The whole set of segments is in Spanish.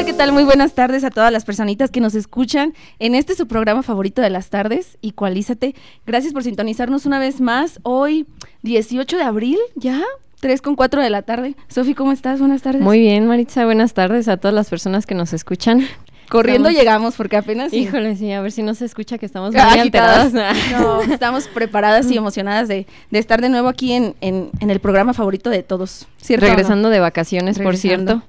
Hola, ¿qué tal? Muy buenas tardes a todas las personitas que nos escuchan en este su programa favorito de las tardes, Igualízate. Gracias por sintonizarnos una vez más. Hoy, 18 de abril, ¿ya? 3 con 4 de la tarde. Sofi, ¿cómo estás? Buenas tardes. Muy bien, Maritza. Buenas tardes a todas las personas que nos escuchan. Corriendo Estamos- llegamos porque apenas... Híjole, sí, a ver si no se escucha que estamos muy Agitadas. alteradas. No, estamos preparadas y emocionadas de, de estar de nuevo aquí en, en- en el programa favorito de todos. ¿Cierto? no? Regresando de vacaciones, por cierto.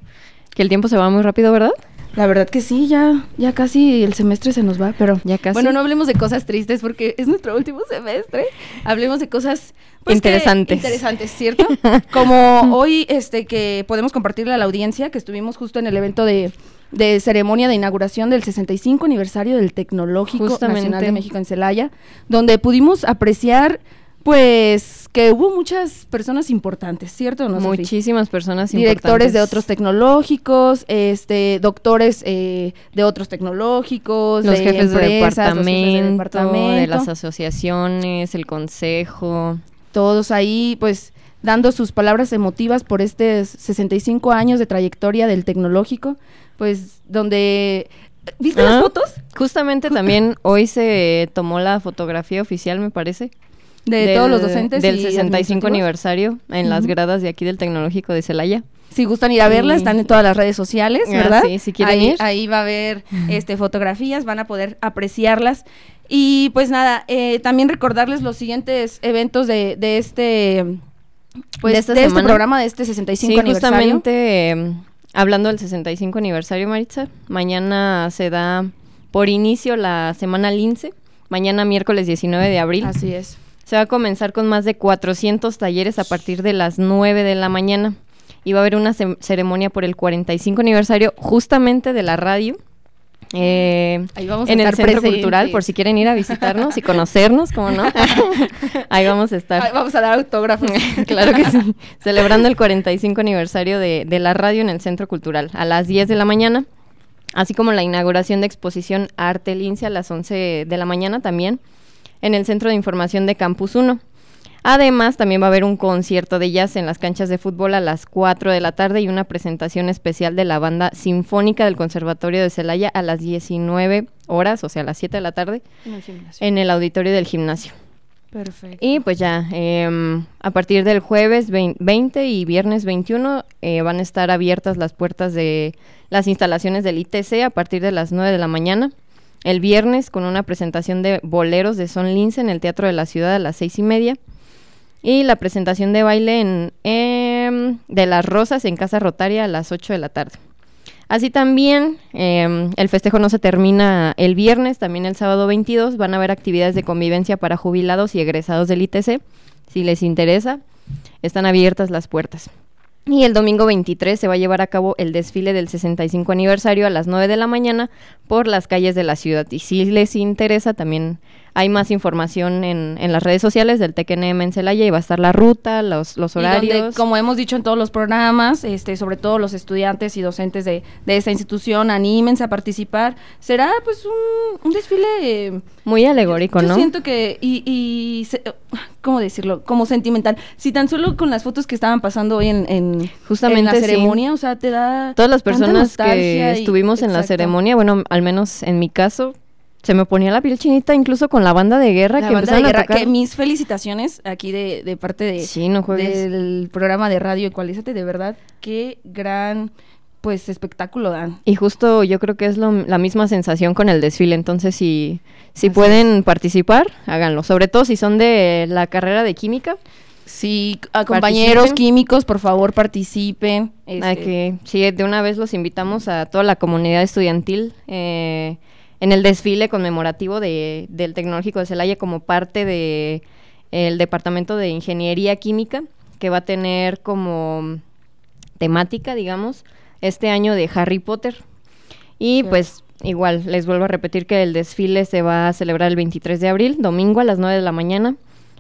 Que el tiempo se va muy rápido, ¿verdad? La verdad que sí, ya, ya casi el semestre se nos va, pero Ya casi. bueno, no hablemos de cosas tristes porque es nuestro último semestre. Hablemos de cosas pues, que- Interesantes. interesantes, ¿cierto? Como hoy, este, que podemos compartirle a la audiencia que estuvimos justo en el evento de, de ceremonia de inauguración del 65 aniversario del Tecnológico Justamente. Nacional de México en Celaya, donde pudimos apreciar, pues, que hubo muchas personas importantes, ¿cierto? Muchísimas personas directores de importantes. otros tecnológicos, este, doctores eh, de otros tecnológicos, Los de jefes, de empresas, los jefes de departamento, de las asociaciones, el consejo. todos ahí, pues, dando sus palabras emotivas por estos 65 años de trayectoria del tecnológico, pues, donde... ¿Viste las Ah, fotos? Justamente también hoy se tomó la fotografía oficial, me parece. De del- todos los docentes Del y 65 administrativos. aniversario en las gradas de aquí del Tecnológico de Celaya. Si gustan ir a verla, Sí. están en todas las redes sociales, Ah, ¿verdad? sí, si quieren ahí, ir. ahí va a haber este, fotografías, van a poder apreciarlas. Y pues nada, eh, también recordarles los siguientes eventos de, de este pues De esta de este programa de este 65 Sí, aniversario. justamente eh, hablando del 65 aniversario, Maritza, mañana se da por inicio la semana Lince, mañana miércoles 19 de abril. Así es. Se va a comenzar con más de 400 talleres a partir de las 9 de la mañana y va a haber una ce- ceremonia por el 45 aniversario justamente de la radio. eh, Ahí vamos a en el estar Centro presentes. Cultural, por si quieren ir a visitarnos y conocernos, ¿cómo no? Ahí vamos a estar. Ahí vamos a dar autógrafos. claro que sí. Celebrando el 45 aniversario de, de la radio en el Centro Cultural a las 10 de la mañana, así como la inauguración de exposición Arte Lince a las 11 de la mañana también en el Centro de Información de Campus 1. Además, también va a haber un concierto de jazz en las canchas de fútbol a las 4 de la tarde y una presentación especial de la banda sinfónica del Conservatorio de Celaya a las 19 horas, o sea, a las 7 de la tarde, En el gimnasio. en el auditorio del gimnasio. Perfecto. Y pues ya, em, a partir del jueves vein- 20 y viernes 21 eh, van a estar abiertas las puertas de las instalaciones del ITC a partir de las 9 de la mañana. El viernes con una presentación de boleros de Son Lince en el Teatro de la Ciudad a las seis y media. Y la presentación de baile en, em, de las Rosas en Casa Rotaria a las 8 de la tarde. Así también, em, el festejo no se termina el viernes, también el sábado 22 van a haber actividades de convivencia para jubilados y egresados del ITC. Si les interesa, están abiertas las puertas. Y el domingo 23 se va a llevar a cabo el desfile del 65 aniversario a las 9 de la mañana por las calles de la ciudad. Y si les interesa, también hay más información en, en las redes sociales del TECNM en Celaya y va a estar la ruta, los, los Y donde, horarios. como hemos dicho en todos los programas, este, sobre todo los estudiantes y docentes de, de esta institución, anímense a participar. Será pues un, un desfile eh, Muy alegórico, Yo ¿no? siento que, y, y se- ¿cómo decirlo? Como sentimental. Si tan solo con las fotos que estaban pasando hoy en, en, Justamente, en la sí. ceremonia, o sea, te da... Todas las personas que y- estuvimos en la ceremonia, bueno, al menos en mi caso, se me ponía la piel chinita incluso con la banda de guerra La que banda de guerra, a tocar. que mis felicitaciones aquí de, de parte de, Sí, no juegues. del programa de radio Ecualízate, de verdad, qué gran pues espectáculo dan. Y justo yo creo que es lo- la misma sensación con el desfile, entonces si, si Así pueden participar, háganlo, sobre todo si son de la carrera de química, Sí, a compañeros químicos, por favor, participen. este, que sí, de una vez los invitamos a toda la comunidad estudiantil eh, en el desfile conmemorativo de, del Tecnológico de Celaya como parte de el Departamento de Ingeniería Química, que va a tener como temática, digamos, este año de Harry Potter. Y pues igual, les vuelvo a repetir que el desfile se va a celebrar el 23 de abril, domingo a las 9 de la mañana,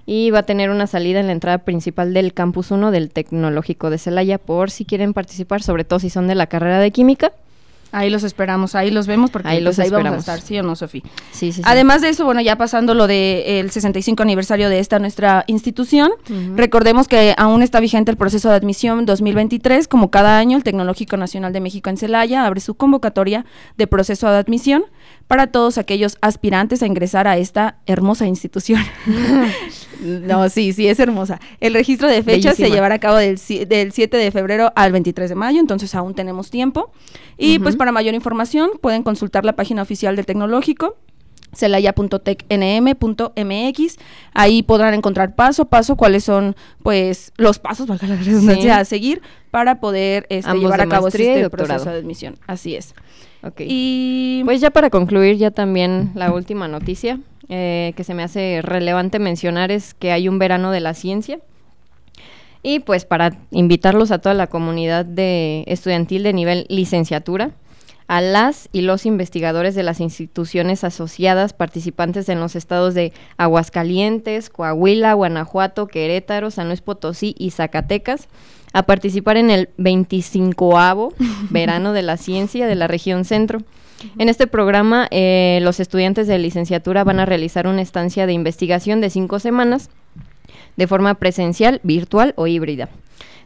y va a tener una salida en la entrada principal del Campus 1 del Tecnológico de Celaya, por si quieren participar, sobre todo si son de la carrera de Química. Ahí los esperamos, ahí los vemos porque Ahí pues, los ahí vamos a estar, ¿sí o no, Sofi? Sí, sí, sí. Además de eso, bueno, ya pasando lo del 65 aniversario de esta nuestra institución, recordemos que aún está vigente el proceso de admisión 2023. Como cada año, el Tecnológico Nacional de México en Celaya abre su convocatoria de proceso de admisión para todos aquellos aspirantes a ingresar a esta hermosa institución. no, sí, sí, es hermosa. El registro de fechas se llevará a cabo del, del 7 de febrero al 23 de mayo, entonces aún tenemos tiempo. Y pues para mayor información pueden consultar la página oficial del Tecnológico celaya.tecnm.mx ahí podrán encontrar paso a paso cuáles son pues los pasos valga la redundancia Sí. a seguir para poder este, llevar a cabo este proceso de admisión. Así es. Y Pues ya para concluir, ya también la última noticia eh, que se me hace relevante mencionar es que hay un verano de la ciencia. Y pues para invitarlos a toda la comunidad de estudiantil de nivel licenciatura, a las y los investigadores de las instituciones asociadas participantes en los estados de Aguascalientes, Coahuila, Guanajuato, Querétaro, San Luis Potosí y Zacatecas a participar en el 25 Verano de la Ciencia de la región centro. En este programa, eh, los estudiantes de licenciatura van a realizar una estancia de investigación de cinco semanas de forma presencial, virtual o híbrida.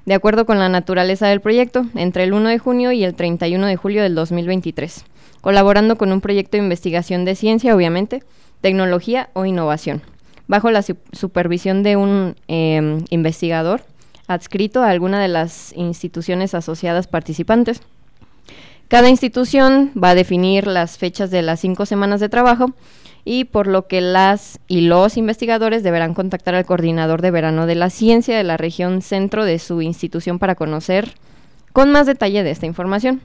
De acuerdo con la naturaleza del proyecto, entre el 1 de junio y el 31 de julio del 2023, colaborando con un proyecto de investigación de ciencia, obviamente, tecnología o innovación, bajo la su- supervisión de un eh, investigador adscrito a alguna de las instituciones asociadas participantes. Cada institución va a definir las fechas de las cinco semanas de trabajo y por lo que las y los investigadores deberán contactar al coordinador de verano de la ciencia de la región centro de su institución para conocer con más detalle de esta información.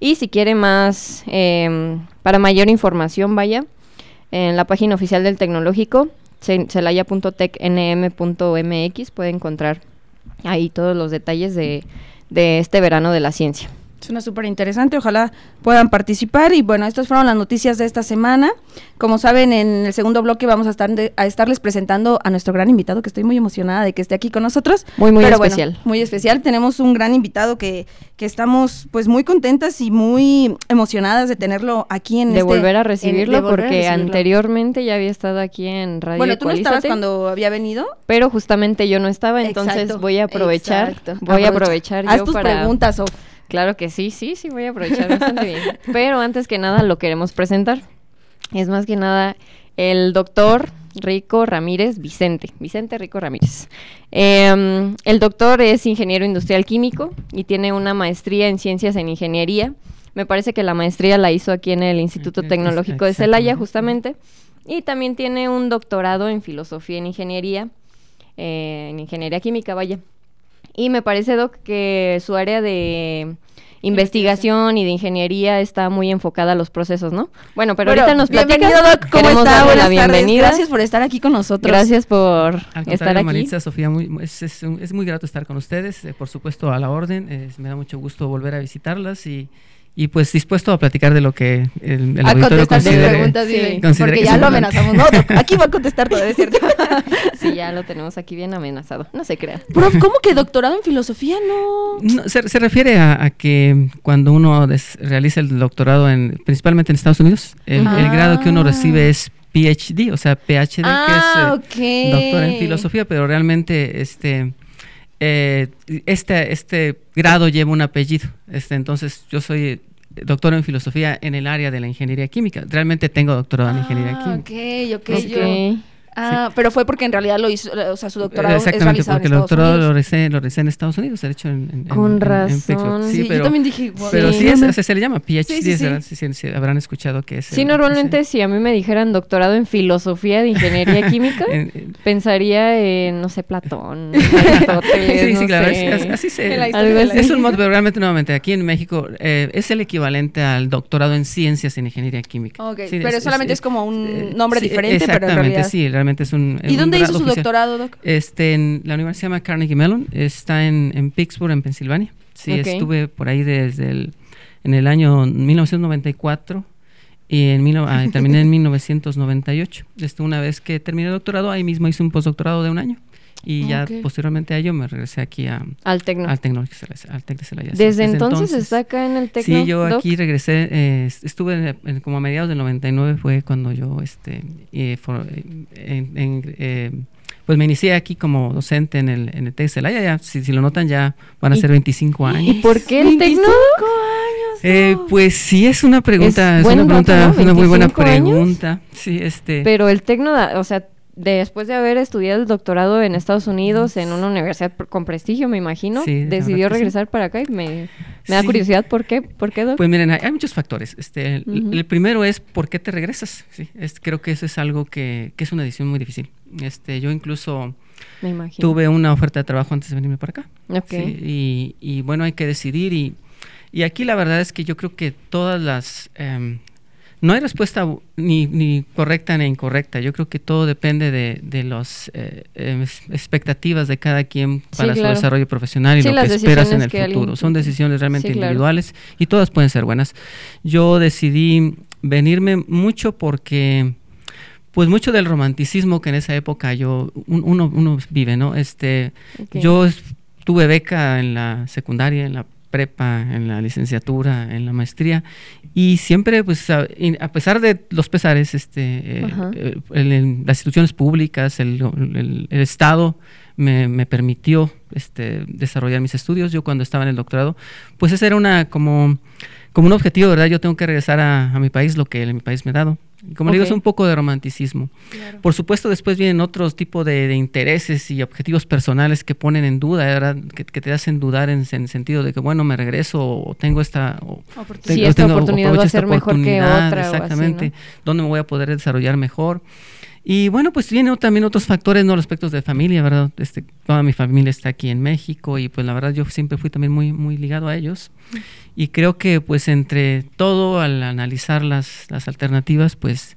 Y si quiere más, em, para mayor información, vaya en la página oficial del tecnológico, ce- celaya.tecnm.mx, puede encontrar ahí todos los detalles de, de este verano de la ciencia. Suena súper interesante, ojalá puedan participar. Y bueno, estas fueron las noticias de esta semana. Como saben, en el segundo bloque vamos a, estar de- a estarles presentando a nuestro gran invitado, que estoy muy emocionada de que esté aquí con nosotros. Muy, muy Pero bueno, especial. muy especial. Tenemos un gran invitado que, que estamos pues muy contentas y muy emocionadas de tenerlo aquí en de este- volver a en- recibirlo volver a porque recibirlo. anteriormente ya había estado aquí en Radio Bueno, tú no estabas cuando había venido. pero justamente yo no estaba, entonces Exacto, voy a aprovechar, exacto. voy a Aprovecha. aprovechar Haz yo tus para preguntas, Sof. Claro que sí, sí, sí voy a aprovechar bastante bien. Pero antes que nada lo queremos presentar. Es más que nada el doctor Rico Ramírez Vicente, Vicente Rico Ramírez. Em, el doctor es ingeniero industrial químico y tiene una maestría en ciencias en ingeniería. Me parece que la maestría la hizo aquí en el Instituto Eh, Tecnológico de Celaya, justamente. Y también tiene un doctorado en filosofía en ingeniería, eh, en ingeniería química, vaya. Y me parece, Doc, que su área de investigación y de ingeniería está muy enfocada a los procesos, ¿no? Bueno, pero Bueno, ahorita nos platica. Bienvenido, Doc. ¿Cómo Queremos está? Buenas la tardes. bienvenida. Gracias por estar aquí con nosotros. Gracias por Al estar aquí. Maritza, Sofía, muy, es, es un- es muy grato estar con ustedes, eh, por supuesto a la orden, eh, me da mucho gusto volver a visitarlas y, y pues dispuesto a platicar de lo que el, el a auditorio considere. preguntas, sí, considere porque que ya lo amenazamos. No, aquí va a contestar todo, es cierto. Sí, ya lo tenemos aquí bien amenazado. No se crea. Prof, ¿cómo que doctorado en filosofía no? No, se, se refiere a, a que cuando uno des- realiza el doctorado, en, principalmente en Estados Unidos, el, el grado que uno Ah. recibe es PhD, o sea, PhD, Ah, que es eh, ok. doctor en filosofía, pero realmente este, eh, este, este grado lleva un apellido. Este, entonces, yo soy doctor en filosofía en el área de la ingeniería química. Realmente tengo doctorado en ingeniería Ah, química. ok, ok. Ok. yo- Ah, pero fue porque en realidad lo hizo, o sea, su doctorado es Exactamente, porque en el doctorado lo realicé, lo realicé en Estados Unidos, de hecho en, en- Con en- en razón. Sí, Sí, yo pero, también dije, wow. pero Sí. sí, es, o sea, se le llama PhD, habrán escuchado que es. Sí, el- normalmente ese- si a mí me dijeran doctorado en filosofía de ingeniería química, en- en- pensaría en, no sé, Platón, Aristóteles, sí, sí, no claro, sé. es- así se... Es un modo, pero realmente nuevamente aquí en México eh, es el equivalente al doctorado en ciencias en ingeniería química. Ok, Sí, pero solamente es como un eh, nombre sí, diferente, pero en exactamente, realidad- sí, realmente es un. ¿Y dónde hizo su oficial. doctorado, Doc? Este, en la universidad llama Carnegie Mellon, está en, en Pittsburgh, en Pensilvania. Sí, estuve por ahí desde el, en el año 1994 y en mil ah, terminé en 1998. Este, una vez que terminé el doctorado, ahí mismo hice un postdoctorado de un año. Y ya Ok. posteriormente a ello me regresé aquí a, Al Tecno. al Celaya- al Tec de Celaya. sí. Desde, entonces, está acá en el Tecno. Sí, yo Doc? aquí regresé, eh, est- estuve en- como a mediados del 99 fue cuando yo, este, eh, for- eh, en- en, eh, pues me inicié aquí como docente en el, en el TEC de Celaya, ya, si, si lo notan ya van a ¿Y- ser 25 años. ¿Y por qué el 25 Tecno? años. Eh, pues sí, es una pregunta, Es es, una dato, pregunta, ¿no? una muy buena 25 años. pregunta. Sí, este. Pero el Tecno, da- o sea, después de haber estudiado el doctorado en Estados Unidos en una universidad con prestigio, me imagino, Sí, decidió sí. regresar para acá y me, me da curiosidad por qué, por qué, Doc? Pues miren, hay, hay muchos factores. Este, el, primero es por qué te regresas. Es, creo que eso es algo que, que es una decisión muy difícil. Este, yo incluso me tuve una oferta de trabajo antes de venirme para acá. Y, y bueno, hay que decidir. Y, y aquí la verdad es que yo creo que todas las... em, no hay respuesta ni, ni correcta ni incorrecta. Yo creo que todo depende de, de las expectativas de cada quien Sí, para claro. su desarrollo profesional y Sí, lo que esperas en el alguien futuro. Son decisiones realmente Sí, claro. individuales y todas pueden ser buenas. Yo decidí venirme mucho porque pues mucho del romanticismo que en esa época yo un- uno, uno vive, ¿no? Este, yo tuve beca en la secundaria, en la prepa, en la licenciatura, en la maestría y siempre, pues, a, a pesar de los pesares, este, eh, eh, el- el- las instituciones públicas, el, el- el Estado me, me permitió, este, desarrollar mis estudios. Yo cuando estaba en el doctorado, pues ese era una como como un objetivo, ¿verdad? Yo tengo que regresar a, a mi país, lo que mi país me ha dado. Como le digo, es un poco de romanticismo. Por supuesto, después vienen otros tipos de, de intereses y objetivos personales que ponen en duda, ¿verdad? Que, que te hacen dudar en, en sentido de que, bueno, me regreso o tengo esta... o Oportunidad. Sí, esta oportunidad va a aprovecho esta ser mejor que oportunidad, otra así, Exactamente. ¿no? ¿Dónde me voy a poder desarrollar mejor? Y bueno, pues vienen también otros factores, ¿no? Aspectos de familia, ¿verdad? Este, toda mi familia está aquí en México y pues la verdad yo siempre fui también muy, muy ligado a ellos. Y creo que pues entre todo, al analizar las, las alternativas, pues,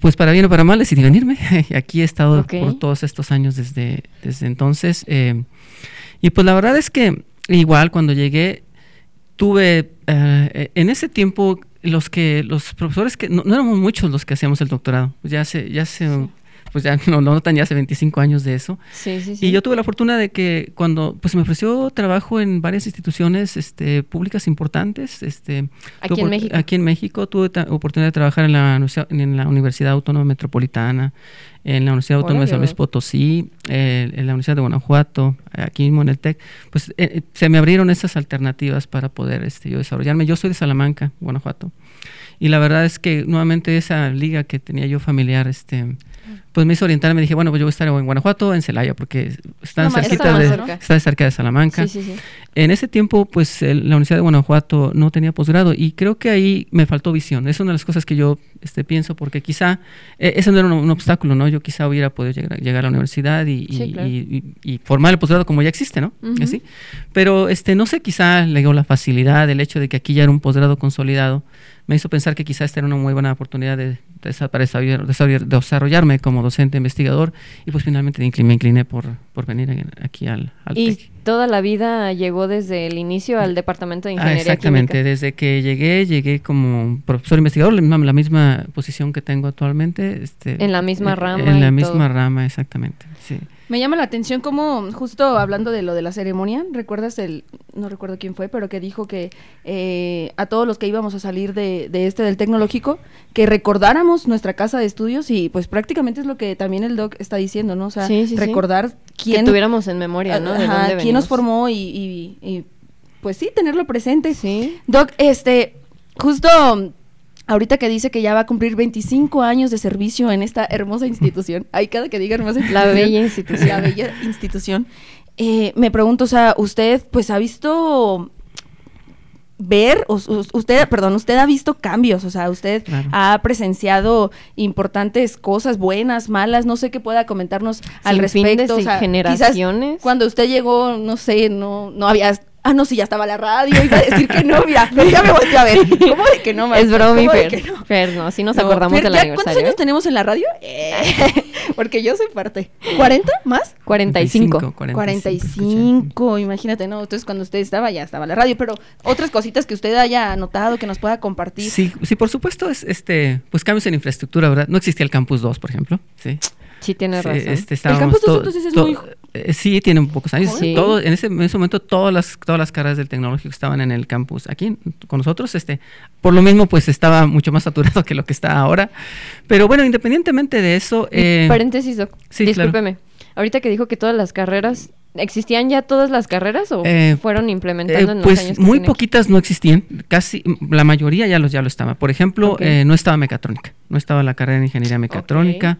pues para bien o para mal decidí venirme. Aquí he estado Ok. por todos estos años desde, desde entonces. eh, y pues la verdad es que igual cuando llegué, tuve eh, en ese tiempo los que los profesores que no, no éramos muchos los que hacíamos el doctorado. Ya hace ya hace pues ya no lo notan ya hace 25 años de eso Sí, sí, sí. y yo tuve la fortuna de que cuando pues me ofreció trabajo en varias instituciones este, públicas importantes. Este, Aquí tuve en México. Aquí en México tuve oportunidad de trabajar en la, universidad- en la Universidad Autónoma Metropolitana, en la Universidad Autónoma de San. Luis Potosí, eh, en la Universidad de Guanajuato, aquí mismo en el TEC. Pues eh, eh, se me abrieron esas alternativas para poder este, yo desarrollarme. Yo soy de Salamanca, Guanajuato. Y la verdad es que nuevamente esa liga que tenía yo familiar, este, pues me hizo orientar, me dije, bueno, pues yo voy a estar en Guanajuato, en Celaya, porque están No, cerquita de, cerca. está cerca de Salamanca. Sí, sí, sí. En ese tiempo, pues el- la Universidad de Guanajuato no tenía posgrado y creo que ahí me faltó visión. Es una de las cosas que yo este, pienso porque quizá eh, eso no era un, un obstáculo, ¿no? Yo quizá hubiera podido llegar, llegar a la universidad y, y- Sí, claro. y- y- y formar el posgrado como ya existe, ¿no? Así. Pero este, no sé, quizá le digo la facilidad, el hecho de que aquí ya era un posgrado consolidado, me hizo pensar que quizá esta era una muy buena oportunidad de, para desarrollar- desarrollar- desarrollarme como docente investigador y pues finalmente me incliné, por, por venir aquí al, al Y TEC. toda la vida llegó desde el inicio al departamento de Ah, ingeniería exactamente, química. desde que llegué, llegué como profesor investigador, la misma, la misma posición que tengo actualmente. Este, En la misma eh, rama En la y misma todo. rama, exactamente. Sí. Me llama la atención como, justo hablando de lo de la ceremonia, ¿recuerdas el, no recuerdo quién fue, pero que dijo que eh, a todos los que íbamos a salir de, de este del tecnológico, que recordáramos nuestra casa de estudios y pues prácticamente es lo que también el doc está diciendo, ¿no? O sea, Sí, sí, sí. recordar Que quién, tuviéramos en memoria, ¿no? De ajá, dónde quién nos formó y, y- y, pues sí, tenerlo presente. Sí. Doc, este, justo ahorita que dice que ya va a cumplir 25 años de servicio en esta hermosa institución, hay cada que diga hermosa institución. La bella institución. La bella institución. Eh, me pregunto, o sea, usted pues ha visto ver, usted, perdón, usted ha visto cambios, o sea, usted Claro. ha presenciado importantes cosas, buenas, malas, no sé qué pueda comentarnos al respecto. o sea, quizás generaciones. cuando usted llegó, no sé, no, no había Ah, no, sí, ya estaba la radio, iba a decir que no, mira, pero ya me volteé a ver. ¿Cómo de que no, Es bromi, ¿Cómo de Fer. que no? Fer, no, sí nos No, acordamos Fer, del ¿ya aniversario. ¿Cuántos años tenemos en la radio? Eh, porque yo soy parte. ¿40 más? 45. 45, imagínate, ¿no? Entonces cuando usted estaba ya estaba la radio, pero otras cositas que usted haya anotado que nos pueda compartir. Sí, sí, por supuesto, es este, pues cambios en infraestructura, ¿verdad? No existía el Campus 2, por ejemplo. Sí. Sí, tienes Sí, razón. este, El Campus 2 to- entonces es to- muy- eh, sí, tiene pocos años. Sí. Todo, en, ese, en ese momento todas las, todas las carreras del tecnológico estaban en el campus aquí con nosotros. Este, por lo mismo, pues estaba mucho más saturado que lo que está ahora. Pero bueno, independientemente de eso... eh, Paréntesis, Doc. sí, claro. Discúlpeme. Ahorita que dijo que todas las carreras, ¿existían ya todas las carreras o Eh, fueron implementando Eh, en los pues años que muy poquitas no existían, casi la mayoría ya, los, ya lo estaba. Por ejemplo, eh, no estaba mecatrónica, no estaba la carrera de ingeniería mecatrónica.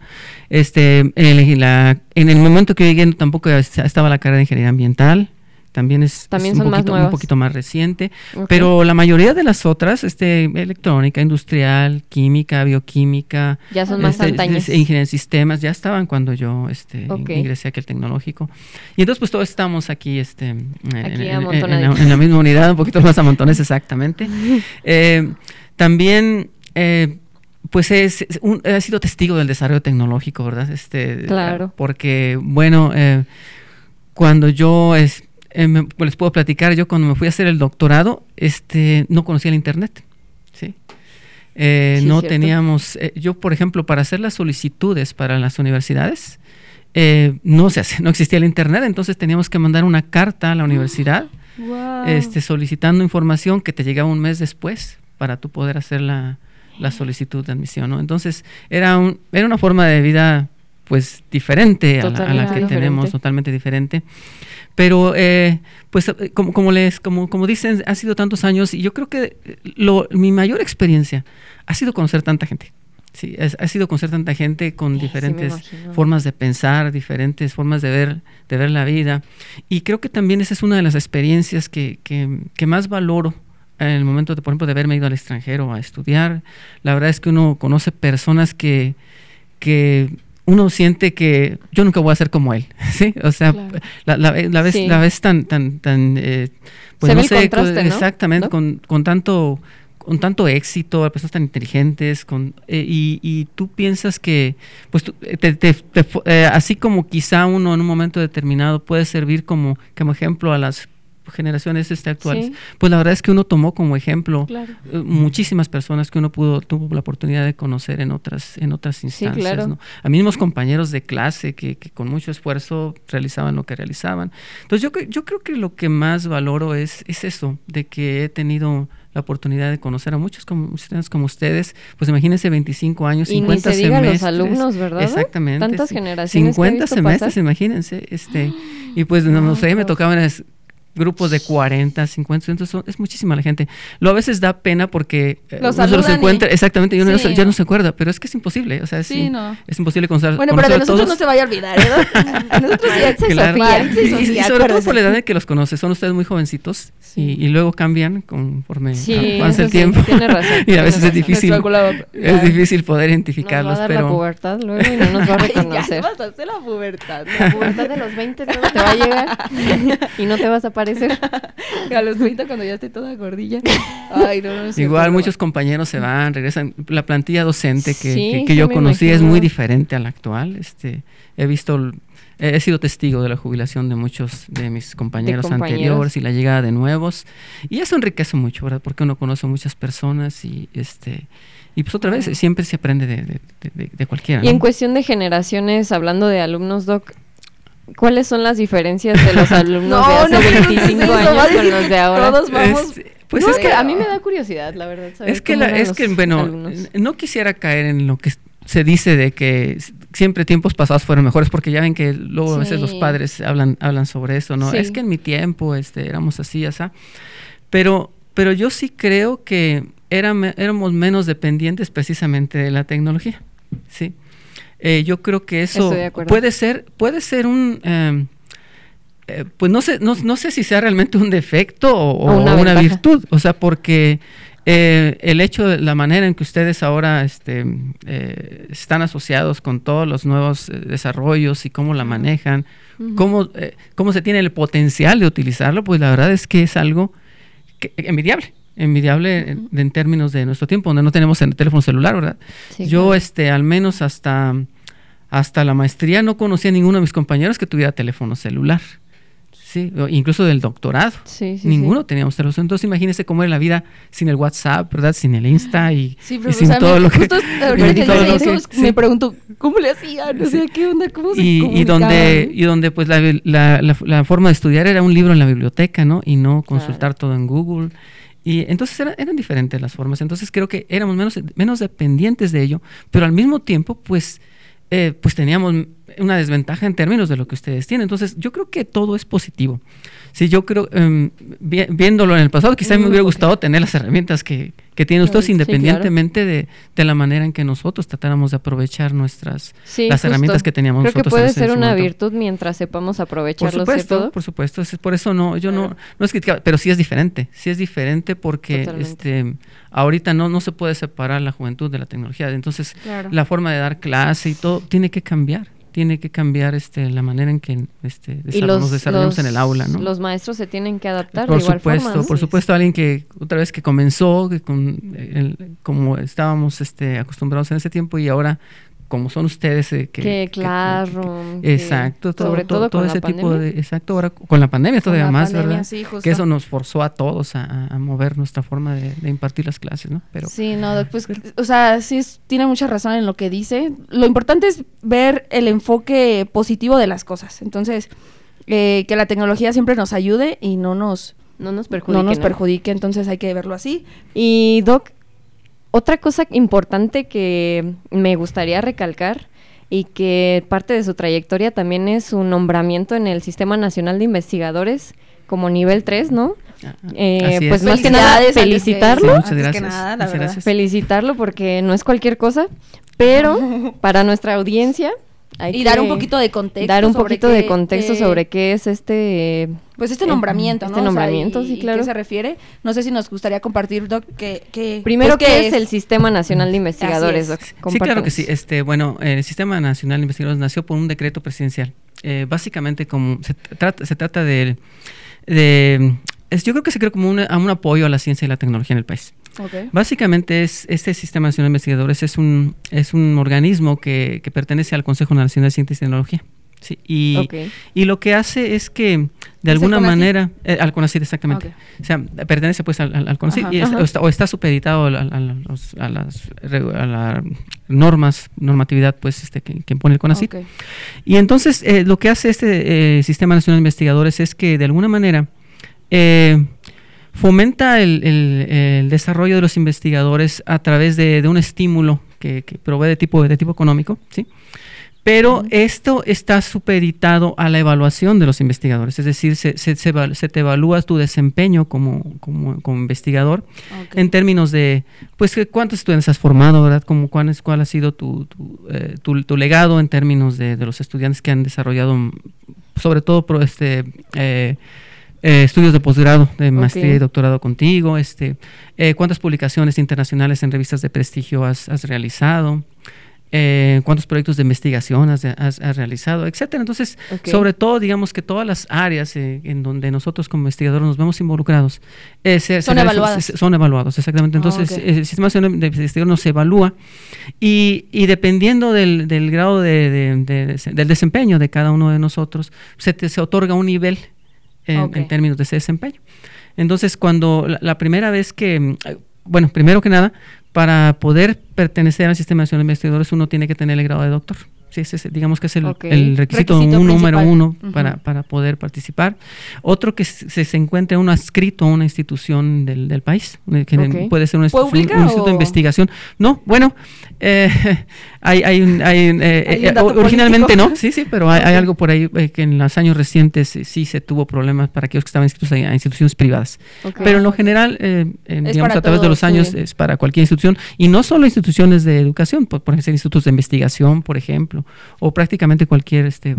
Este, en el, la- en el momento que llegué tampoco estaba la carrera de ingeniería ambiental. También es, También es un, poquito, un nuevas. poquito más reciente. Pero la mayoría de las otras, este, electrónica, industrial, química, bioquímica, Ya son más este, Ingeniería en sistemas, ya estaban cuando yo este, ingresé aquí al tecnológico. Y entonces pues todos estamos aquí, este, en, Aquí en- en- en amontonaditos. la, en la misma unidad, un poquito más a montones exactamente. Eh, también... eh, pues es, es un- he sido testigo del desarrollo tecnológico, ¿verdad? Este, Claro. Porque, bueno, eh, cuando yo es, eh, me- pues, les puedo platicar, yo cuando me fui a hacer el doctorado, este, no conocía el internet, ¿sí? Eh, Sí, no cierto. teníamos, eh, yo por ejemplo, para hacer las solicitudes para las universidades, eh, no se hace, no existía el internet, entonces teníamos que mandar una carta a la universidad, este, solicitando información que te llegaba un mes después para tú poder hacer la, la solicitud de admisión, ¿no? Entonces era un, era una forma de vida pues diferente a la, a la Totalmente que diferente. tenemos, totalmente diferente. Pero eh, pues eh, como, como les, como, como dicen, ha sido tantos años y yo creo que eh, lo, mi mayor experiencia ha sido conocer tanta gente. Sí, es- ha sido conocer tanta gente con Sí, diferentes formas de pensar, diferentes formas de ver, de ver la vida. Y creo que también esa es una de las experiencias que, que, que más valoro en el momento, de, por ejemplo, de haberme ido al extranjero a estudiar. La verdad es que uno conoce personas que, que uno siente que yo nunca voy a ser como él, ¿sí? O sea, Claro. la, la, la ves, Sí. la ves tan, tan, tan, eh, pues Se no sé, co- contraste, ¿no? exactamente, ¿No? con, con tanto con tanto éxito, personas tan inteligentes, con, eh, y, y tú piensas que, pues, tú, eh, te- te- te eh, así como quizá uno en un momento determinado puede servir como, como ejemplo a las generaciones este, actuales, Sí. pues la verdad es que uno tomó como ejemplo Claro. eh, muchísimas personas que uno pudo tuvo la oportunidad de conocer en otras en otras instancias claro. ¿no? a mismos compañeros de clase que, que con mucho esfuerzo realizaban lo que realizaban entonces yo yo creo que lo que más valoro es es eso de que he tenido la oportunidad de conocer a muchos como ustedes como ustedes pues imagínense 25 años Y ni 50 se diga los alumnos, ¿verdad? exactamente Tantas sí. generaciones que he 50 visto semestres pasar. imagínense este y pues no, sé me Dios. tocaban grupos de 40, 50, entonces son- es muchísima la gente. Lo a veces da pena porque eh, uno se los saludan y- encuentra, exactamente, y uno Sí, ya no. no se acuerda, pero es que es imposible, o sea, es, Sí, no. es imposible conocer, Bueno, pero conocer de a nosotros todos. no se vaya a olvidar, ¿eh? A nosotros sí, Axel Claro. Sofía. Y- y, sobre todo por la edad en que los conoce, son ustedes muy jovencitos y, y luego cambian conforme Sí, avanza el sí, tiempo. tiene razón, y a veces es difícil, es difícil poder Nos va identificarlos, a dar la pero pubertad luego y no nos va a Ay, ya reconocer. vas a hacer la pubertad. La pubertad de los 20 luego te va a llegar y no te vas a aparecer. A los 30 cuando ya esté toda gordilla. Ay, no, no es cierto, Igual muchos compañeros se van, regresan. La plantilla docente que, Sí, que- yo conocí es muy diferente a la actual. Este, he visto, he he sido testigo de la jubilación de muchos de mis compañeros, compañeros. anteriores y la llegada de nuevos. Y eso enriquece mucho, ¿verdad? Porque uno conoce muchas personas y este y pues otra vez siempre se aprende de, de, de- cualquiera. Y en cuestión de generaciones, hablando de alumnos, Doc, ¿cuáles son las diferencias de los alumnos No, de hace pero 25 eso, va a años con los de ahora? Todos vamos. Este, pues es que a mí me da curiosidad, la verdad. saber Es que, la- es que bueno, alumnos. no quisiera caer en lo que se dice de que siempre tiempos pasados fueron mejores, porque ya ven que luego a veces los padres hablan, hablan sobre eso, ¿no? Sí. Es que en mi tiempo este, éramos así, así. Pero, pero yo sí creo que éramos menos dependientes precisamente de la tecnología, ¿sí? Eh, yo creo que eso puede ser, puede ser un... em, eh, pues no sé, no, no sé si sea realmente un defecto o, O una virtud, o sea, porque eh, el hecho de la manera en que ustedes ahora este, eh, están asociados con todos los nuevos eh, desarrollos y cómo la manejan, cómo, cómo se tiene el potencial de utilizarlo, pues la verdad es que es algo que- envidiable. Envidiable en, en términos de nuestro tiempo, donde no tenemos el teléfono celular, ¿verdad? Sí, Yo, claro. este, al menos hasta, hasta la maestría, no conocía a ninguno de mis compañeros que tuviera teléfono celular. Sí, incluso del doctorado. Sí, sí, Ninguno teníamos teléfono. Entonces, imagínese cómo era la vida sin el WhatsApp, ¿verdad? Sin el Insta y, sin todo me- lo que. me pregunto, ¿cómo le hacían? O sea, ¿qué onda? ¿Cómo se y, y donde y donde pues la, la- la- la forma de estudiar era un libro en la biblioteca no y no consultar todo en Google y entonces era- eran diferentes las formas. Entonces creo que éramos menos menos dependientes de ello pero al mismo tiempo pues eh, pues teníamos una desventaja en términos de lo que ustedes tienen. Entonces yo creo que todo es positivo. Sí yo creo em, vi- viéndolo en el pasado quizá me hubiera gustado tener las herramientas que, que tienen ustedes Sí, claro. independientemente de, de la manera en que nosotros tratáramos de aprovechar nuestras Sí, las justo. herramientas que teníamos Creo que nosotros en puede ser una virtud mientras sepamos Por aprovecharlo, supuesto, ¿cierto? por supuesto. es- Por eso no, yo no, no es criticable, pero sí es diferente. Sí es diferente porque Totalmente. este, ahorita no, no se puede separar la juventud de la tecnología. Entonces, Claro. la forma de dar clase y todo tiene que cambiar. Tiene que cambiar este, la manera en que este, desarroll- los, nos desarrollamos en el aula, ¿no? Los maestros se tienen que adaptar por de igual supuesto, forma, ¿no? por supuesto, alguien que otra vez que comenzó, que con, el- como estábamos este, acostumbrados en ese tiempo y ahora como son ustedes eh, que, Que, que- claro. que- exacto, todo, sobre todo, todo, todo con ese la tipo pandemia. de exacto ahora con la pandemia todavía la más, pandemia, ¿verdad? sí, justo. Que eso nos forzó a todos a, mover nuestra forma de, de impartir las clases, ¿no? Pero Sí, no, doc, pues, o sea, sí es- tiene mucha razón en lo que dice. Lo importante es ver el enfoque positivo de las cosas. Entonces, eh, que la tecnología siempre nos ayude y no nos, No nos perjudique. no nos ¿no? perjudique. Entonces hay que verlo así. Y Doc, otra cosa importante que me gustaría recalcar y que parte de su trayectoria también es su nombramiento en el Sistema Nacional de Investigadores como nivel 3, ¿no? ah, Eh, así pues es. más que nada Felicidades, antes que- felicitarlo. Sí, muchas que nada, la muchas gracias. Felicitarlo porque no es cualquier cosa, pero para nuestra audiencia hay y dar un poquito de contexto. dar un sobre poquito qué- de contexto qué- sobre qué es este Pues este eh, nombramiento, ¿no? este O sea, nombramiento, y- sí, claro. ¿Qué se refiere? No sé si nos gustaría compartir, Doc, que... que primero pues, qué es el Sistema Nacional de Investigadores. Doc. Sí, claro que sí. Este, bueno, el Sistema Nacional de Investigadores nació por un decreto presidencial. Eh, básicamente, como se trata, se trata de, de- es- yo creo que se creó como un, a un apoyo a la ciencia y la tecnología en el país. Ok. Básicamente es este Sistema Nacional de Investigadores es un es un organismo que, que pertenece al Consejo Nacional de Ciencia y Tecnología. Sí, y, lo que hace es que de alguna manera eh, al CONACYT exactamente. O sea, pertenece pues al, al, Ajá. y es- o, está, o está supeditado a, las a normas, normatividad pues este que, que impone el CONACYT. Ok. Y entonces eh, lo que hace este eh, Sistema Nacional de Investigadores es que de alguna manera eh, fomenta el, el- el desarrollo de los investigadores a través de, de un estímulo que, que provee de tipo, de tipo económico, ¿sí? Pero esto está supeditado a la evaluación de los investigadores, es decir, se, se- se eva- se te evalúa tu desempeño como, como, como investigador en términos de, pues, cuántos estudiantes has formado, ¿verdad? Como cuál, es, cuál ha sido tu, tu, eh, tu- tu legado en términos de, de los estudiantes que han desarrollado, mm, sobre todo, pro- este, eh, eh, estudios de posgrado, de maestría y doctorado contigo, este, eh, cuántas publicaciones internacionales en revistas de prestigio has, has realizado, eh, cuántos proyectos de investigación has, has- has realizado, etcétera. Entonces, sobre todo, digamos que todas las áreas en donde nosotros como investigadores nos vemos involucrados eh, se- se Son son evaluados, exactamente. Ah, Entonces, el Sistema Nacional de Investigación nos evalúa y, y dependiendo del, del grado de, de- de- del desempeño de cada uno de nosotros, se, te- se otorga un nivel en, términos de ese desempeño. Entonces, cuando la, la primera vez que, eh, bueno, primero que nada, para poder pertenecer al Sistema Nacional de Investigadores, uno tiene que tener el grado de doctor. Sí, ese es, digamos que es el, requisito, Requisito un número uno para, para poder participar. Otro que se, se encuentre uno adscrito a una institución del, del país, eh, que puede ser una institución- ¿Pública un instituto de investigación. No, bueno, eh, hay, hay, un- hay un, eh, Hay eh, originalmente político. no, sí, sí, pero hay, hay algo por ahí eh, que en los años recientes sí se tuvo problemas para aquellos que estaban inscritos a, instituciones privadas. Pero en lo general, digamos, a través de los años sí. es para cualquier institución y no solo instituciones de educación, por ejemplo, institutos de investigación, por ejemplo, o prácticamente cualquier, este,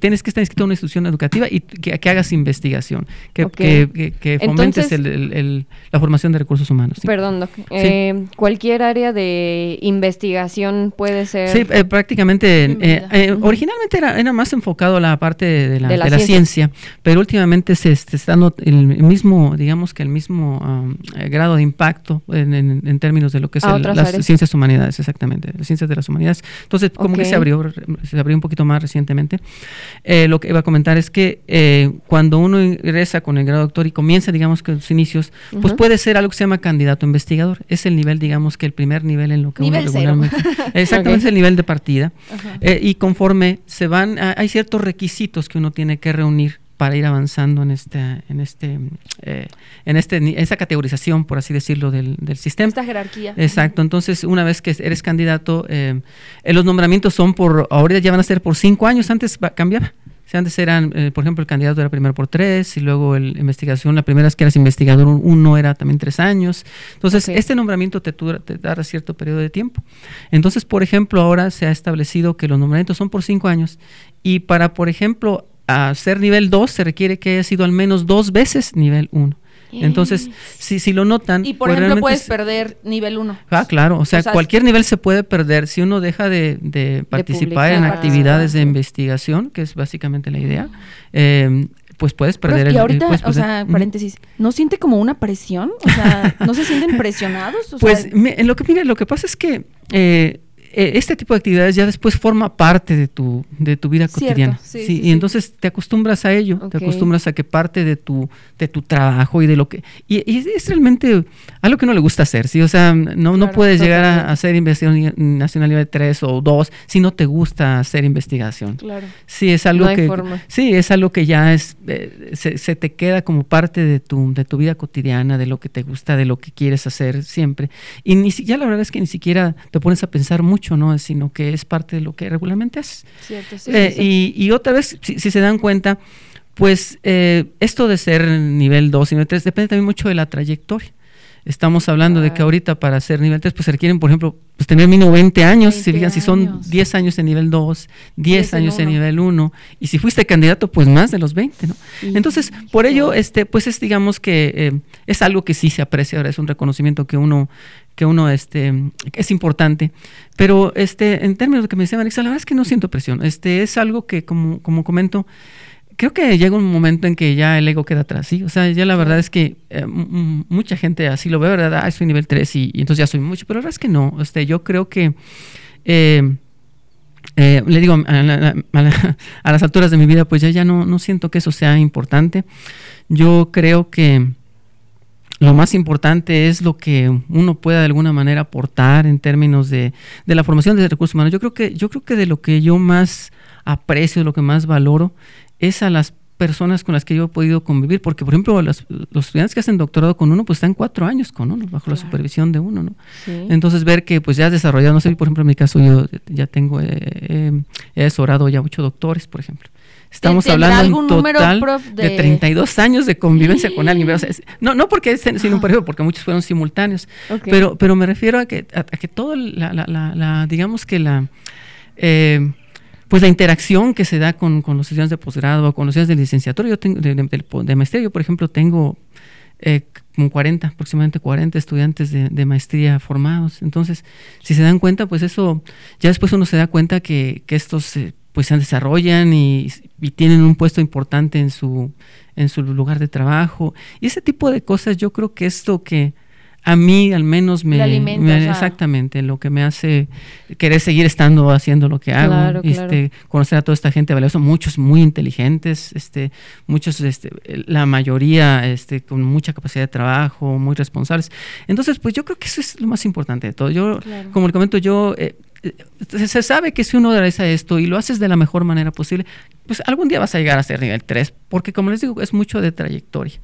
tienes que estar inscrito en una institución educativa y que, hagas investigación, que, que, fomentes la formación de recursos humanos. Perdón, Doc. Eh, cualquier área de investigación puede ser. Sí, eh, prácticamente. Eh, originalmente era, era, más enfocado a la parte de la, de la, ciencia. pero últimamente se, está dando el mismo, digamos que el mismo um, grado de impacto en, términos de lo que es las ciencias humanidades, exactamente, las ciencias de las humanidades. Entonces, como que se abrió, se abrió un poquito más recientemente. lo que iba a comentar es que cuando uno ingresa con el grado doctor y comienza, digamos que los inicios, pues puede ser algo que se llama candidato investigador. Es el nivel, digamos que el primer nivel en lo que uno regularmente. Exactamente, es el nivel de partida. Eh, y conforme se van, hay ciertos requisitos que uno tiene que reunir para ir avanzando en este en este eh, en este esa categorización por así decirlo del, del sistema. Esta jerarquía. Exacto. Entonces una vez que eres candidato eh, los nombramientos son por ahora ya van a ser por cinco años antes cambiaba. Antes eran, eh, por ejemplo, el candidato era primero por tres y luego la investigación, la primera es que eras investigador uno era también tres años. Entonces, este nombramiento te, te da cierto periodo de tiempo. Entonces, por ejemplo, ahora se ha establecido que los nombramientos son por cinco años y para, por ejemplo, ser nivel 2 se requiere que haya sido al menos dos veces nivel 1. Entonces, si, si lo notan... Y por pues ejemplo, puedes perder nivel 1. Ah, claro, o sea, cualquier nivel se puede perder si uno deja de, participar en actividades de investigación, que es básicamente la idea. Eh, pues puedes perder el... Y ahorita, o sea, paréntesis, ¿no siente como una presión? O sea, ¿no se sienten presionados? pues lo, que, mire, lo que pasa es que eh, este tipo de actividades ya después forma parte de tu, de tu vida cotidiana. Sí, y entonces te acostumbras a ello, te acostumbras a que parte de tu, de tu trabajo y de lo que... Y, es realmente algo que no le gusta hacer, ¿sí? O sea, no, no puedes llegar a, hacer investigación nacional nivel 3 o 2 si no te gusta hacer investigación. Claro. Sí, es algo que... Sí, es algo que ya es, eh, se, se, te queda como parte de tu, de tu vida cotidiana, de lo que te gusta, de lo que quieres hacer siempre. Y ni, ya la verdad es que ni siquiera te pones a pensar mucho ¿no? Sino que es parte de lo que regularmente haces. Eh, y, otra vez, si, se dan cuenta, pues eh, esto de ser nivel 2 y nivel 3 depende también mucho de la trayectoria. Estamos hablando de que ahorita para ser nivel 3 pues se requieren, por ejemplo, pues tener mínimo 20 años, si si son 10 años en nivel 2, 10 años en, nivel 1 y si fuiste candidato pues más de los 20, ¿no? Entonces, por ello este pues es digamos que eh, es algo que sí se aprecia, ahora es un reconocimiento que uno que uno este es importante, pero este en términos de que me decía Marisa, la verdad es que no siento presión. Este es algo que como como comento creo que llega un momento en que ya el ego queda atrás, ¿sí? O sea, ya la verdad es que eh, mucha gente así lo ve, ¿verdad? Ah, soy nivel 3 y, entonces ya soy mucho, pero la verdad es que no. Este, yo creo que, eh, eh, le digo, a, las alturas de mi vida, pues ya, ya no, no siento que eso sea importante. Yo creo que lo más importante es lo que uno pueda de alguna manera aportar en términos de, de la formación de recursos humanos. Yo creo que, yo creo que de lo que yo más aprecio, de lo que más valoro, es a las personas con las que yo he podido convivir, porque por ejemplo los, estudiantes que hacen doctorado con uno, pues están cuatro años con uno, bajo la supervisión de uno, ¿no? Entonces ver que pues ya has desarrollado, no sé, por ejemplo en mi caso yo ya tengo, eh, eh, he asesorado ya ocho doctores, por ejemplo. Estamos hablando en total de... 32 años de convivencia con alguien. no, no porque es sin un periodo, porque muchos fueron simultáneos, pero, pero me refiero a que, a, que todo, la, la, la, digamos que la... Eh, pues la interacción que se da con, los estudiantes de posgrado con los estudiantes de licenciatura, yo tengo, de, maestría, yo por ejemplo tengo eh, como 40, aproximadamente 40 estudiantes de, maestría formados. Entonces, si se dan cuenta, pues eso, ya después uno se da cuenta que, estos pues se desarrollan y, y, tienen un puesto importante en su, en su lugar de trabajo. Y ese tipo de cosas yo creo que esto que a mí al menos me, exactamente lo que me hace querer seguir estando haciendo lo que hago. Este conocer a toda esta gente valiosa muchos muy inteligentes este muchos este la mayoría este con mucha capacidad de trabajo muy responsables. Entonces pues yo creo que eso es lo más importante de todo. Yo como le comento yo eh, eh, se sabe que si uno realiza esto y lo haces de la mejor manera posible pues algún día vas a llegar a ser nivel 3 porque como les digo es mucho de trayectoria.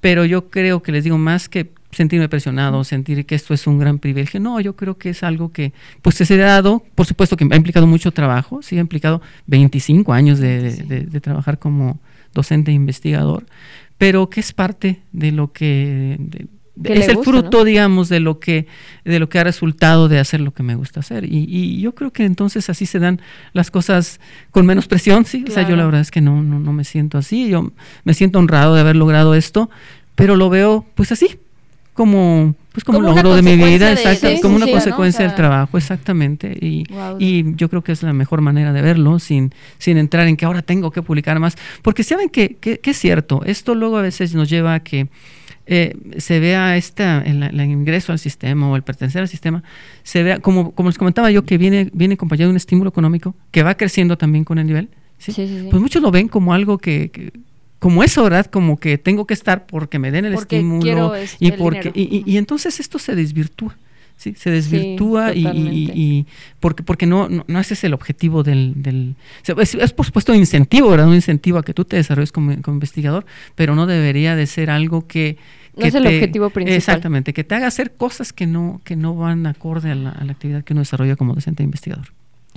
Pero yo creo que les digo más que sentirme presionado, sentir que esto es un gran privilegio. No, yo creo que es algo que pues se ha dado, por supuesto que ha implicado mucho trabajo, sí ha implicado 25 años de, trabajar como docente e investigador, pero que es parte de lo que es el gusta, fruto, ¿no? digamos, de lo que de lo que ha resultado de hacer lo que me gusta hacer. Y, y yo creo que entonces así se dan las cosas con menos presión, sí. O sea, yo la verdad es que no, no, no me siento así. Yo me siento honrado de haber logrado esto, pero lo veo pues así, como pues como, Como logro de mi vida, de- exacto, de como una consecuencia O sea- del trabajo, exactamente. Y, y yo creo que es la mejor manera de verlo, sin, sin entrar en que ahora tengo que publicar más. Porque saben que, que, que es cierto, esto luego a veces nos lleva a que eh, se vea esta, el, el ingreso al sistema o el pertenecer al sistema, se vea, como, como les comentaba yo, que viene, viene acompañado de un estímulo económico que va creciendo también con el nivel. Pues muchos lo ven como algo que, que- como eso, ¿verdad? Como que tengo que estar porque me den el Porque estímulo y el porque y, y- y entonces esto se desvirtúa. Sí, se desvirtúa y- porque porque no, no, no ese es el objetivo del, del es, es, por supuesto un incentivo, ¿verdad? Un incentivo a que tú te desarrolles como, como investigador, pero no debería de ser algo que No es el te- objetivo principal. Exactamente, que te haga hacer cosas que no que no van acorde a la, a la actividad que uno desarrolla como docente e investigador.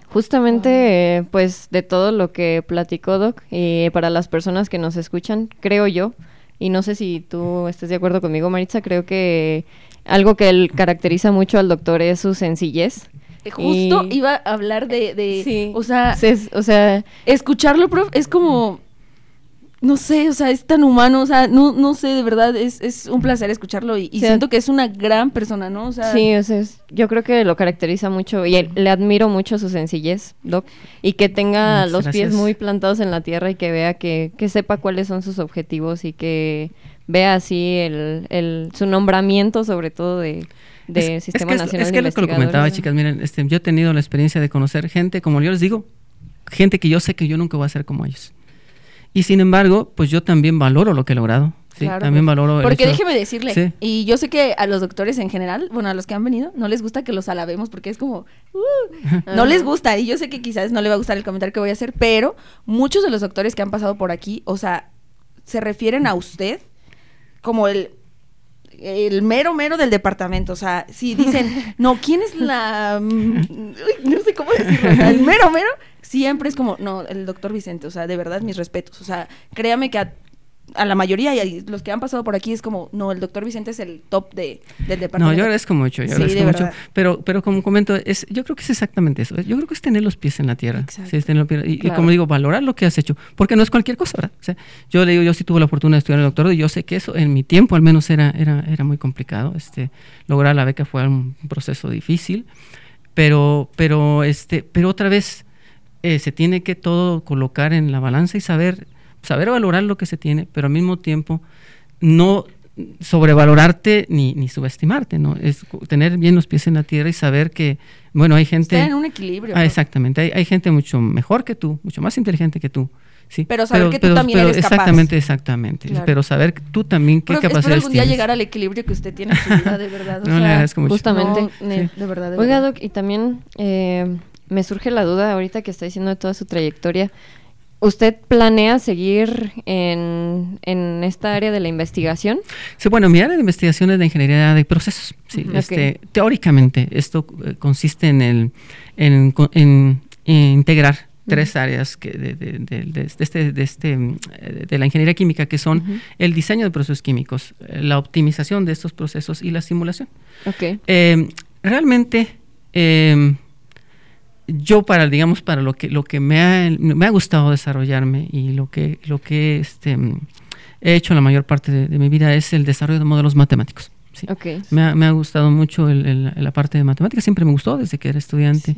Justamente, eh, pues, de todo lo que platicó Doc, y para las personas que nos escuchan, creo yo, y no sé si tú estés de acuerdo conmigo, Maritza, creo que algo que él caracteriza mucho al doctor es su sencillez. Eh, Justo Y- iba a hablar de, de Sí. o sea, Se- o sea, escucharlo, prof, es como, no sé, o sea, es tan humano, o sea, no, no sé, de verdad, es, es un placer escucharlo y, y Sí. siento que es una gran persona, ¿no? O sea, sí, o sea, es- yo creo que lo caracteriza mucho y él- le admiro mucho su sencillez, Doc, y que tenga Muchas los pies muy plantados en la tierra y que vea que, que sepa cuáles son sus objetivos y que vea así el, el- su nombramiento sobre todo de, de Es- Sistema es que, es- Nacional es de que lo que lo comentaba, chicas, miren, este, yo he tenido la experiencia de conocer gente, como yo les digo, gente que yo sé que yo nunca voy a ser como ellos. Y sin embargo, pues yo también valoro lo que he logrado. ¿sí? Claro, también prof. valoro el Porque hecho- déjeme decirle, Sí. y yo sé que a los doctores en general, bueno, a los que han venido, no les gusta que los alabemos porque es como, uh, no les gusta. Y yo sé que quizás no le va a gustar el comentario que voy a hacer, pero muchos de los doctores que han pasado por aquí, o sea, se refieren a usted como el el mero mero del departamento, o sea, si dicen, no, ¿quién es la no sé cómo decirlo, o sea, el mero mero siempre es como, no, el doctor Vicente, o sea, de verdad mis respetos, o sea, créame que a, a la mayoría y a los que han pasado por aquí es como, no, el doctor Vicente es el top de, del No, departamento. yo agradezco mucho, yo Sí, agradezco de mucho. Pero, pero como comento, es, yo creo que es exactamente eso. Yo creo que es tener los pies en la tierra. Sí, tener los pies- y, como digo, valorar lo que has hecho. Porque no es cualquier cosa, ¿verdad? O sea, yo le digo, yo sí tuve la fortuna de estudiar el doctorado y yo sé que eso en mi tiempo al menos era, era, era muy complicado. Este, lograr la beca fue un proceso difícil. Pero, pero, este, pero otra vez, eh, se tiene que todo colocar en la balanza y saber, saber valorar lo que se tiene, pero al mismo tiempo no sobrevalorarte ni, ni subestimarte, ¿no? Es tener bien los pies en la tierra y saber que, bueno, hay gente... Está en un equilibrio. Ah, exactamente, hay, hay gente mucho mejor que tú, mucho más inteligente que tú. ¿sí? Pero saber que tú también eres capaz. Exactamente, exactamente. Claro. Pero saber que tú también qué capacidades algún día tienes. llegar al equilibrio que usted tiene en su vida, de verdad. o No, le sea, agradezco mucho. Justamente. no, Sí. de verdad, de Oiga, verdad. Doc, y también eh, me surge la duda ahorita que está diciendo de toda su trayectoria. ¿Usted planea seguir en, en esta área de la investigación? Sí, bueno, mi área de investigación es de ingeniería de procesos. Sí, este, Teóricamente, esto eh, consiste en, el, en, en- en integrar tres áreas que de, de- de- este, de, este, mm, eh, de la ingeniería química, que son el diseño de procesos químicos, la optimización de estos procesos y la simulación. Ok. Eh, realmente, eh, yo para, digamos, para lo que, lo que me, ha, me ha gustado desarrollarme y lo que, lo que este, he hecho la mayor parte de, de mi vida es el desarrollo de modelos matemáticos. ¿sí? Me, ha, me ha gustado mucho el- el- la parte de matemáticas, siempre me gustó desde que era estudiante.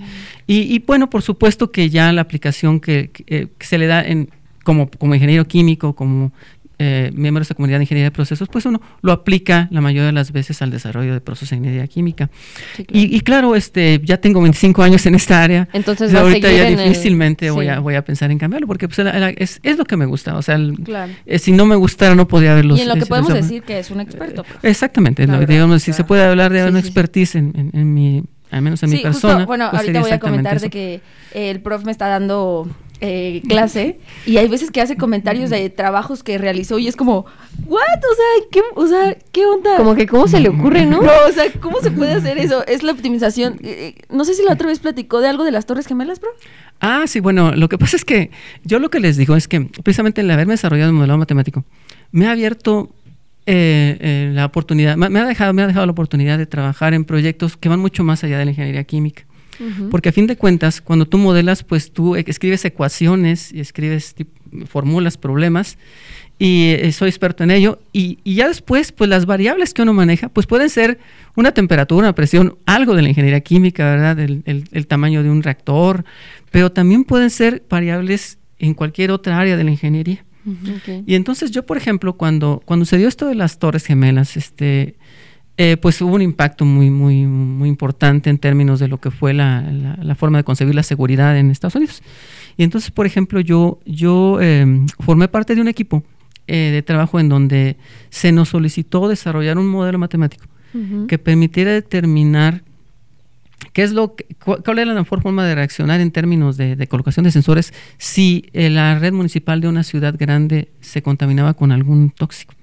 Y, y, bueno, por supuesto que ya la aplicación que, que, eh, que se le da en, como, como ingeniero químico, como eh, miembro de esta comunidad de ingeniería de procesos, pues uno lo aplica la mayoría de las veces al desarrollo de procesos de ingeniería química. Sí, claro. Y, y claro, este, ya tengo 25 años en esta área. Entonces va ahorita ya el- difícilmente voy, a, voy a pensar en cambiarlo, porque pues, la- la- es, es lo que me gusta. O sea, el- Claro. eh, si no me gustara no podría haberlo. Y en lo que podemos decir que es un experto. profe. Exactamente, La lo- verdad, digamos, si se puede hablar de sí, una expertise en, en- en mi, al menos en mi persona. justo, bueno, pues ahorita voy a comentar eso. de que el prof me está dando eh, clase y hay veces que hace comentarios de trabajos que realizó y es como, ¿what? O sea, ¿qué, o sea, ¿qué onda? Como que, ¿cómo se le ocurre, no? No, o sea, ¿cómo se puede hacer eso? Es la optimización. Eh, eh, no sé si la otra vez platicó de algo de las Torres Gemelas, prof. Ah, sí, bueno, lo que pasa es que yo lo que les digo es que precisamente el haberme desarrollado el modelado matemático me ha abierto eh, eh, la oportunidad, me ha dejado, me ha dejado la oportunidad de trabajar en proyectos que van mucho más allá de la ingeniería química. Porque a fin de cuentas, cuando tú modelas, pues tú e- escribes ecuaciones y escribes formulas, problemas, y eh, soy experto en ello. Y, y ya después, pues las variables que uno maneja, pues pueden ser una temperatura, una presión, algo de la ingeniería química, ¿verdad? El, el- el tamaño de un reactor, pero también pueden ser variables en cualquier otra área de la ingeniería. Y entonces yo, por ejemplo, cuando, cuando se dio esto de las Torres Gemelas, este, eh, pues hubo un impacto muy, muy, muy importante en términos de lo que fue la, la- la forma de concebir la seguridad en Estados Unidos. Y entonces, por ejemplo, yo, yo eh, formé parte de un equipo eh, de trabajo en donde se nos solicitó desarrollar un modelo matemático que permitiera determinar qué es lo que- cu- cuál era la mejor forma de reaccionar en términos de, de colocación de sensores si eh, la red municipal de una ciudad grande se contaminaba con algún tóxico.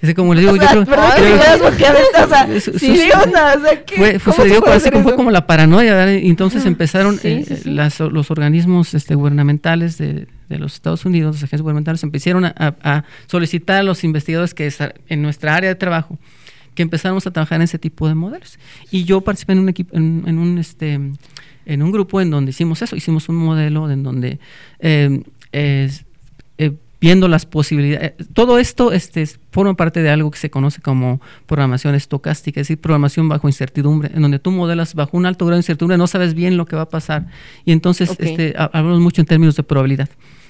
Es como les digo, O yo sea, creo, perdón que creo- o sea, Eso- sí, eso- onda, o sea, ¿qué? fue, fue- ¿Cómo se sucedió puede así hacer como, fue eso? como la paranoia, entonces empezaron Sí, eh, sí, sí. las- los organismos este, gubernamentales de, de los Estados Unidos, las agencias gubernamentales, empezaron a, a- a solicitar a los investigadores que en nuestra área de trabajo que empezáramos a trabajar en ese tipo de modelos. Y yo participé en un equipo, en, en un este en un grupo en donde hicimos eso, hicimos un modelo en donde eh, eh, viendo las posibilidades, eh, todo esto este, es- forma parte de algo que se conoce como programación estocástica, es decir, programación bajo incertidumbre, en donde tú modelas bajo un alto grado de incertidumbre, no sabes bien lo que va a pasar. Y entonces este, ha- hablamos mucho en términos de probabilidad.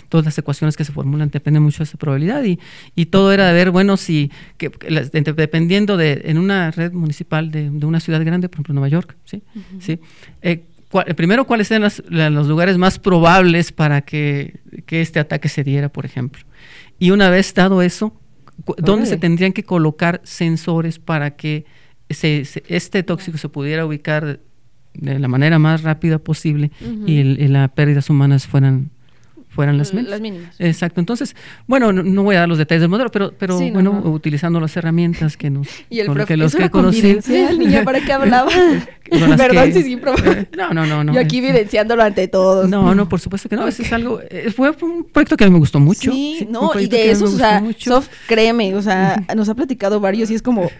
Todas las ecuaciones que se formulan dependen mucho de esa probabilidad y, y todo era de ver, bueno, si, que, que las- de- dependiendo de, en una red municipal de, de una ciudad grande, por ejemplo Nueva York, ¿sí? ¿Sí? Eh, cua- primero, ¿cuáles eran las- la- los lugares más probables para que, que este ataque se diera, por ejemplo? Y una vez dado eso, ¿dónde se tendrían que colocar sensores para que se- se- este tóxico se pudiera ubicar de la manera más rápida posible y, el- y las pérdidas humanas fueran, fueran las menos? Las mínimas. Exacto. Entonces, bueno, no, no voy a dar los detalles del modelo, pero, pero Sí, bueno, no. utilizando las herramientas que nos Y el con profe, que los ¿es que conocí. niña, ¿para qué hablaba? Perdón, sí, sí, profe. eh, No, no, no, no. Yo aquí evidenciándolo ante todos. No, no, por supuesto que no. Eso es algo. eh, Fue un proyecto que a mí me gustó mucho. Sí, sí, no, y de esos, o sea. Sof, créeme, o sea, nos ha platicado varios y es como,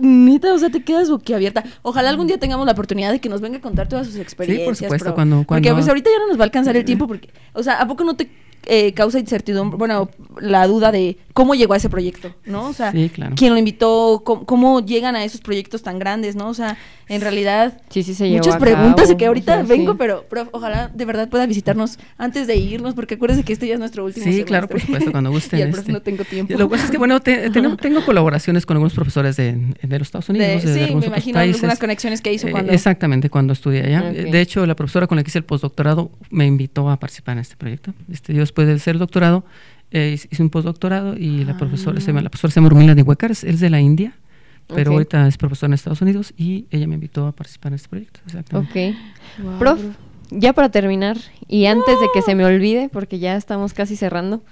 neta, o sea, te quedas boquiabierta. Ojalá algún día tengamos la oportunidad de que nos venga a contar todas sus experiencias. supuesto, pro. cuando- Porque pues ahorita ya no nos va a alcanzar el tiempo porque, o sea, ¿a poco no te eh, causa incertidumbre, bueno, la duda de cómo llegó a ese proyecto, ¿no? O sea, Sí, claro. quién lo invitó, cómo, cómo llegan a esos proyectos tan grandes, ¿no? O sea, en realidad Sí, sí se llevó muchas preguntas cabo, que ahorita o sea, vengo, pero, pero ojalá de verdad pueda visitarnos antes de irnos, porque acuérdense que este ya es nuestro último Sí, claro, por supuesto, cuando gusten. y este. no tengo tiempo. Lo que pasa es que, bueno, te- tengo, tengo colaboraciones con algunos profesores de, de los Estados Unidos, De- de, de sí, algunos me imagino países. algunas conexiones que hizo Eh, cuando... exactamente, cuando estudié allá. De hecho, la profesora con la que hice el postdoctorado me invitó a participar en este proyecto. Este, yo después de el doctorado, eh, hice un postdoctorado y la profesora, se llama, la profesora se llama Urmila de Huecar, es, de la India, pero Ok. ahorita es profesora en Estados Unidos y ella me invitó a participar en este proyecto. Exactamente. Ok. Wow, Prof, ya para terminar, y antes de que se me olvide, porque ya estamos casi cerrando,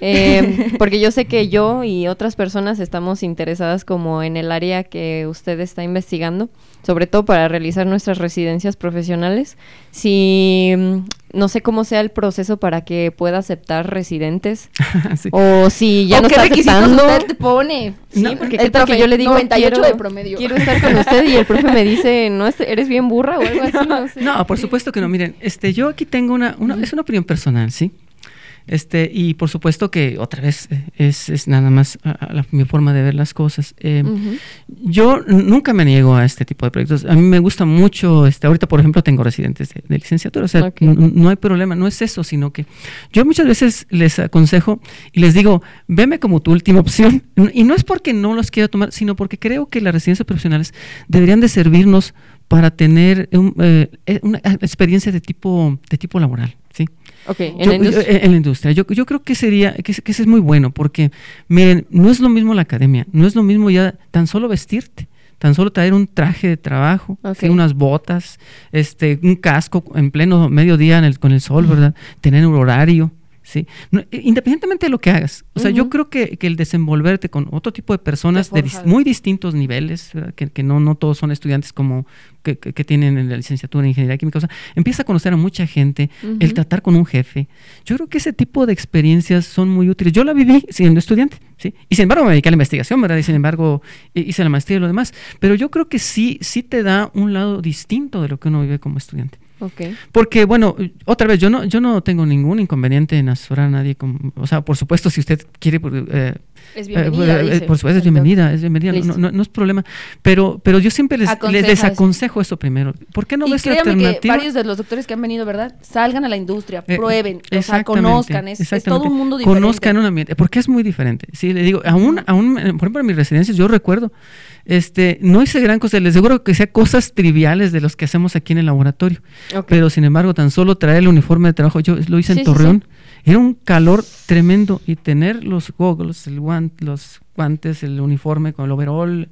eh, porque yo sé que yo y otras personas estamos interesadas como en el área que usted está investigando, sobre todo para realizar nuestras residencias profesionales. Si mm, no sé cómo sea el proceso para que pueda aceptar residentes, Sí. o si ya ¿O no qué está requisitos aceptando. usted te pone? Sí, No, porque el qué tal que profe, yo le digo 98 quiero, de promedio. quiero estar con usted y el profe me dice, no, es- eres bien burra o algo así, no sé. No, por supuesto que no. Miren, este, yo aquí tengo una, una es una opinión personal, ¿sí? Este, y por supuesto que otra vez eh, es, es nada más a- a la- mi forma de ver las cosas. Eh. Yo nunca me niego a este tipo de proyectos. A mí me gusta mucho, este, ahorita por ejemplo tengo residentes de, de licenciatura, o sea, no hay problema, no es eso, sino que yo muchas veces les aconsejo y les digo, veme como tu última opción. Y no es porque no los quiera tomar, sino porque creo que las residencias profesionales deberían de servirnos para tener un, eh, eh, una experiencia de tipo, de tipo laboral, Ok, en Yo- la industria. yo- en la industria. Yo, yo creo que sería, que, que eso es muy bueno, porque miren, no es lo mismo la academia, no es lo mismo ya tan solo vestirte, tan solo traer un traje de trabajo, unas botas, este, un casco en pleno mediodía en el- con el sol, ¿verdad? Tener un horario, ¿sí? Eh, independientemente de lo que hagas. O sea, yo creo que, el desenvolverte con otro tipo de personas de muy distintos niveles, que, no, no todos son estudiantes como que, tienen en la licenciatura en ingeniería química, o sea, empieza a conocer a mucha gente, el tratar con un jefe. Yo creo que ese tipo de experiencias son muy útiles. Yo la viví siendo estudiante, ¿sí? Y sin embargo me dediqué a la investigación, ¿verdad? Y sin embargo hice la maestría y lo demás. Pero yo creo que sí, sí te da un lado distinto de lo que uno vive como estudiante. Porque, bueno, otra vez, yo no, yo no tengo ningún inconveniente en asesorar a nadie. o sea, por supuesto, si usted quiere... Eh, es bienvenida. Eh, por supuesto, es bienvenida, es bienvenida, no, no, es problema. Pero, pero yo siempre les, les desaconsejo eso primero. ¿Por qué no ves la alternativa? que varios de los doctores que han venido, ¿verdad? Salgan a la industria, eh, prueben, o sea, conozcan, es, todo un mundo diferente. Conozcan un ambiente, porque es muy diferente. Sí, le digo, aún, aún, por ejemplo, en mis residencias, yo recuerdo este, no hice gran cosa, les aseguro que sea cosas triviales de los que hacemos aquí en el laboratorio. Pero sin embargo, tan solo traer el uniforme de trabajo, yo lo hice en Torreón, era un calor tremendo y tener los goggles, el los guantes, el uniforme con el overall,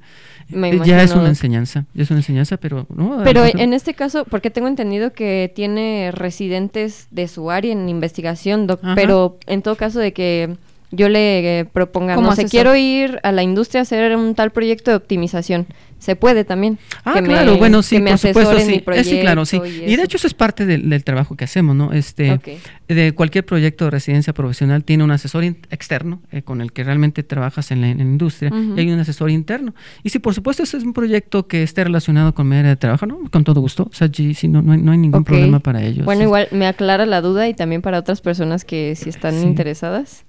eh, ya es una enseñanza, ya es una enseñanza, pero no. Pero en este caso, porque tengo entendido que tiene residentes de su área en investigación, pero en todo caso de que yo le eh, proponga, no sé, quiero ir a la industria a hacer un tal proyecto de optimización. Se puede también. Ah, claro, bueno, sí, por supuesto, sí. Eh, sí, claro, sí. Y, de hecho eso es parte del, trabajo que hacemos, ¿no? Este, de cualquier proyecto de residencia profesional tiene un asesor externo eh, con el que realmente trabajas en la, industria y hay un asesor interno. Y si por supuesto ese es un proyecto que esté relacionado con mi área de trabajo, ¿no? Con todo gusto. O sea, sí, no, no, hay, ningún problema para ellos. Bueno, igual me aclara la duda y también para otras personas que si están interesadas.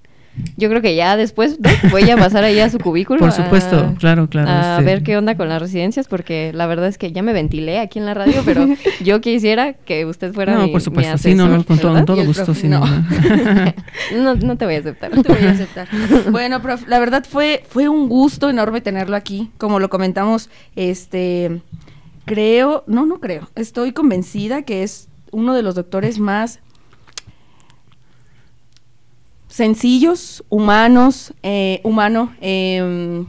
Yo creo que ya después voy a pasar ahí a su cubículo. Por supuesto, claro, claro. A este. ver qué onda con las residencias, porque la verdad es que ya me ventilé aquí en la radio, pero yo quisiera que usted fuera no, por supuesto, sí, no, no, con todo, gusto, sí, no. no. no. te voy a aceptar. No te voy a aceptar. bueno, prof, la verdad fue, fue un gusto enorme tenerlo aquí, como lo comentamos, este, creo, no, no creo, estoy convencida que es uno de los doctores más sencillos, humanos, eh, humano, eh,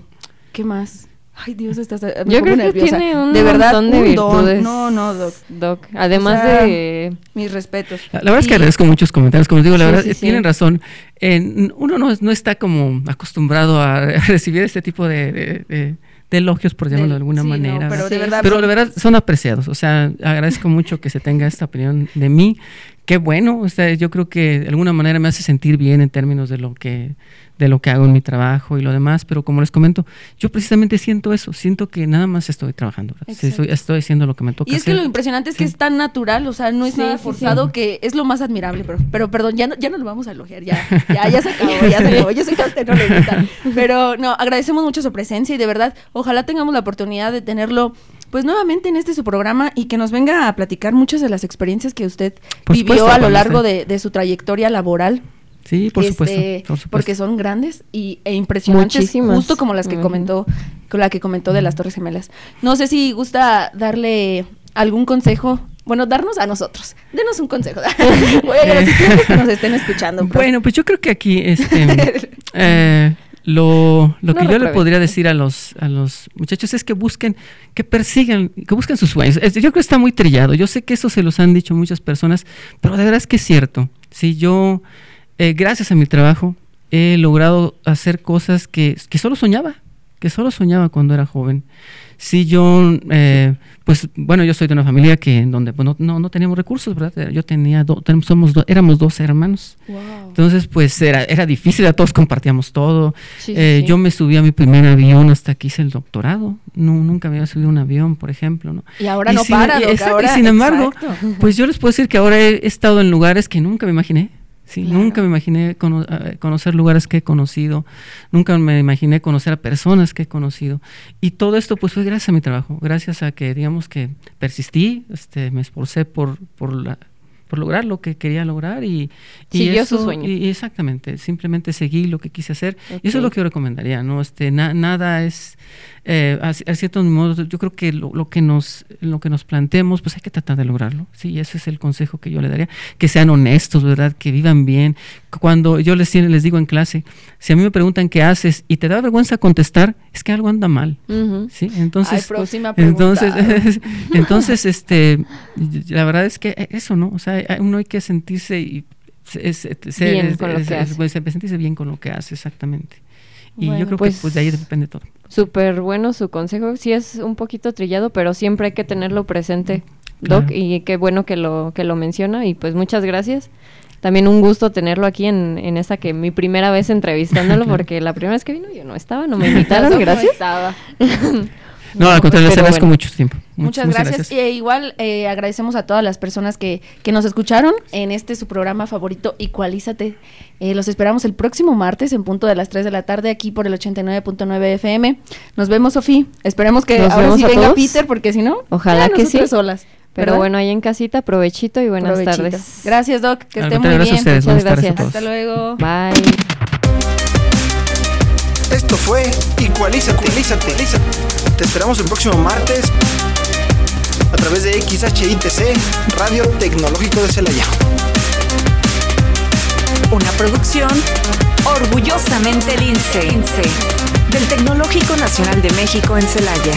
¿qué más? Ay, Dios, estás me Yo creo que tiene un de verdad, montón de virtudes. No, no, doc. Además de mis respetos. La, verdad es que agradezco muchos comentarios, como digo, la verdad tienen razón. uno no, no, está como acostumbrado a, recibir este tipo de, elogios, por llamarlo de, alguna manera. pero, de verdad, pero de verdad son apreciados. O sea, agradezco mucho que se tenga esta opinión de mí qué bueno, o sea, yo creo que de alguna manera me hace sentir bien en términos de lo que de lo que hago en mi trabajo y lo demás, pero como les comento, yo precisamente siento eso, siento que nada más estoy trabajando, estoy, estoy, haciendo lo que me toca. Y es que lo impresionante es que es tan natural, o sea, no es nada forzado, que es lo más admirable, pero, pero perdón, ya no, ya no lo vamos a elogiar, ya, ya, ya se acabó, ya se acabó, yo sé que a usted no le gusta, pero no, agradecemos mucho su presencia y de verdad, ojalá tengamos la oportunidad de tenerlo pues nuevamente en este su programa y que nos venga a platicar muchas de las experiencias que usted vivió a lo largo de, su trayectoria laboral. Sí, por, este, supuesto, Porque son grandes y, e impresionantes, justo como las que comentó, con la que comentó de las Torres Gemelas. No sé si gusta darle algún consejo bueno, darnos a nosotros. Denos un consejo. bueno, los que nos estén escuchando. Bueno, pues yo creo que aquí este, eh, lo, lo que yo le podría decir a los, a los muchachos es que busquen, que persigan, que busquen sus sueños. Yo creo que está muy trillado. Yo sé que eso se los han dicho muchas personas, pero de verdad es que es cierto. Si yo, eh, gracias a mi trabajo, he logrado hacer cosas que, que solo soñaba, que solo soñaba cuando era joven. Si yo eh, pues bueno, yo soy de una familia que en donde pues, no, no, teníamos recursos, ¿verdad? Yo tenía, dos, somos éramos dos hermanos. Entonces, pues era, era difícil, a todos compartíamos todo. Eh, yo me subí a mi primer avión hasta que hice el doctorado. No, nunca me había subido un avión, por ejemplo, ¿no? Y ahora no para, y, y sin embargo, pues yo les puedo decir que ahora he estado en lugares que nunca me imaginé. Sí, nunca me imaginé conocer lugares que he conocido, nunca me imaginé conocer a personas que he conocido. Y todo esto pues fue gracias a mi trabajo, gracias a que digamos que persistí, este, me esforcé por, por, la, por lograr lo que quería lograr y, Siguió su sueño. Y, exactamente, simplemente seguí lo que quise hacer. Y eso es lo que yo recomendaría, ¿no? Este, nada es eh, a, ciertos modos, yo creo que lo, que nos, lo que nos planteemos, pues hay que tratar de lograrlo. Sí, ese es el consejo que yo le daría. Que sean honestos, ¿verdad? Que vivan bien. Cuando yo les, les digo en clase, si a mí me preguntan qué haces y te da vergüenza contestar, es que algo anda mal. ¿sí? Entonces, entonces, entonces, este, la verdad es que eso, ¿no? O sea, uno hay que sentirse y es, es- Bien es- con lo que es- hace. pues, se sentirse bien con lo que hace, exactamente. Y Bueno, yo creo pues- que pues de ahí depende todo. Súper bueno su consejo. Sí es un poquito trillado, pero siempre hay que tenerlo presente, Doc, Claro. y qué bueno que lo, que lo menciona. Y pues muchas gracias. También un gusto tenerlo aquí en, en esta que mi primera vez entrevistándolo, porque la primera vez que vino yo no estaba, no me invitaron, no gracias. estaba. No, al contrario, agradezco bueno. mucho tiempo. Muchas, gracias. Y, eh, igual eh, agradecemos a todas las personas que, que nos escucharon en este su programa favorito, Igualízate. Eh, los esperamos el próximo martes en punto de las 3 de la tarde aquí por el 89.9 FM. Nos vemos, Sofía. Esperemos que Nos ahora sí venga todos. Peter, porque si no, Ojalá que sí. solas. Pero ¿verdad? bueno, ahí en casita, provechito y buenas Provechito. tardes. Gracias, Doc. Que esté muy bien. gracias ustedes. Muchas gracias. Hasta luego. Bye. Esto fue Igualízate, Igualízate, Igualízate. Te esperamos el próximo martes a través de XHITC, Radio Tecnológico de Celaya. Una producción orgullosamente lince del Tecnológico Nacional de México en Celaya.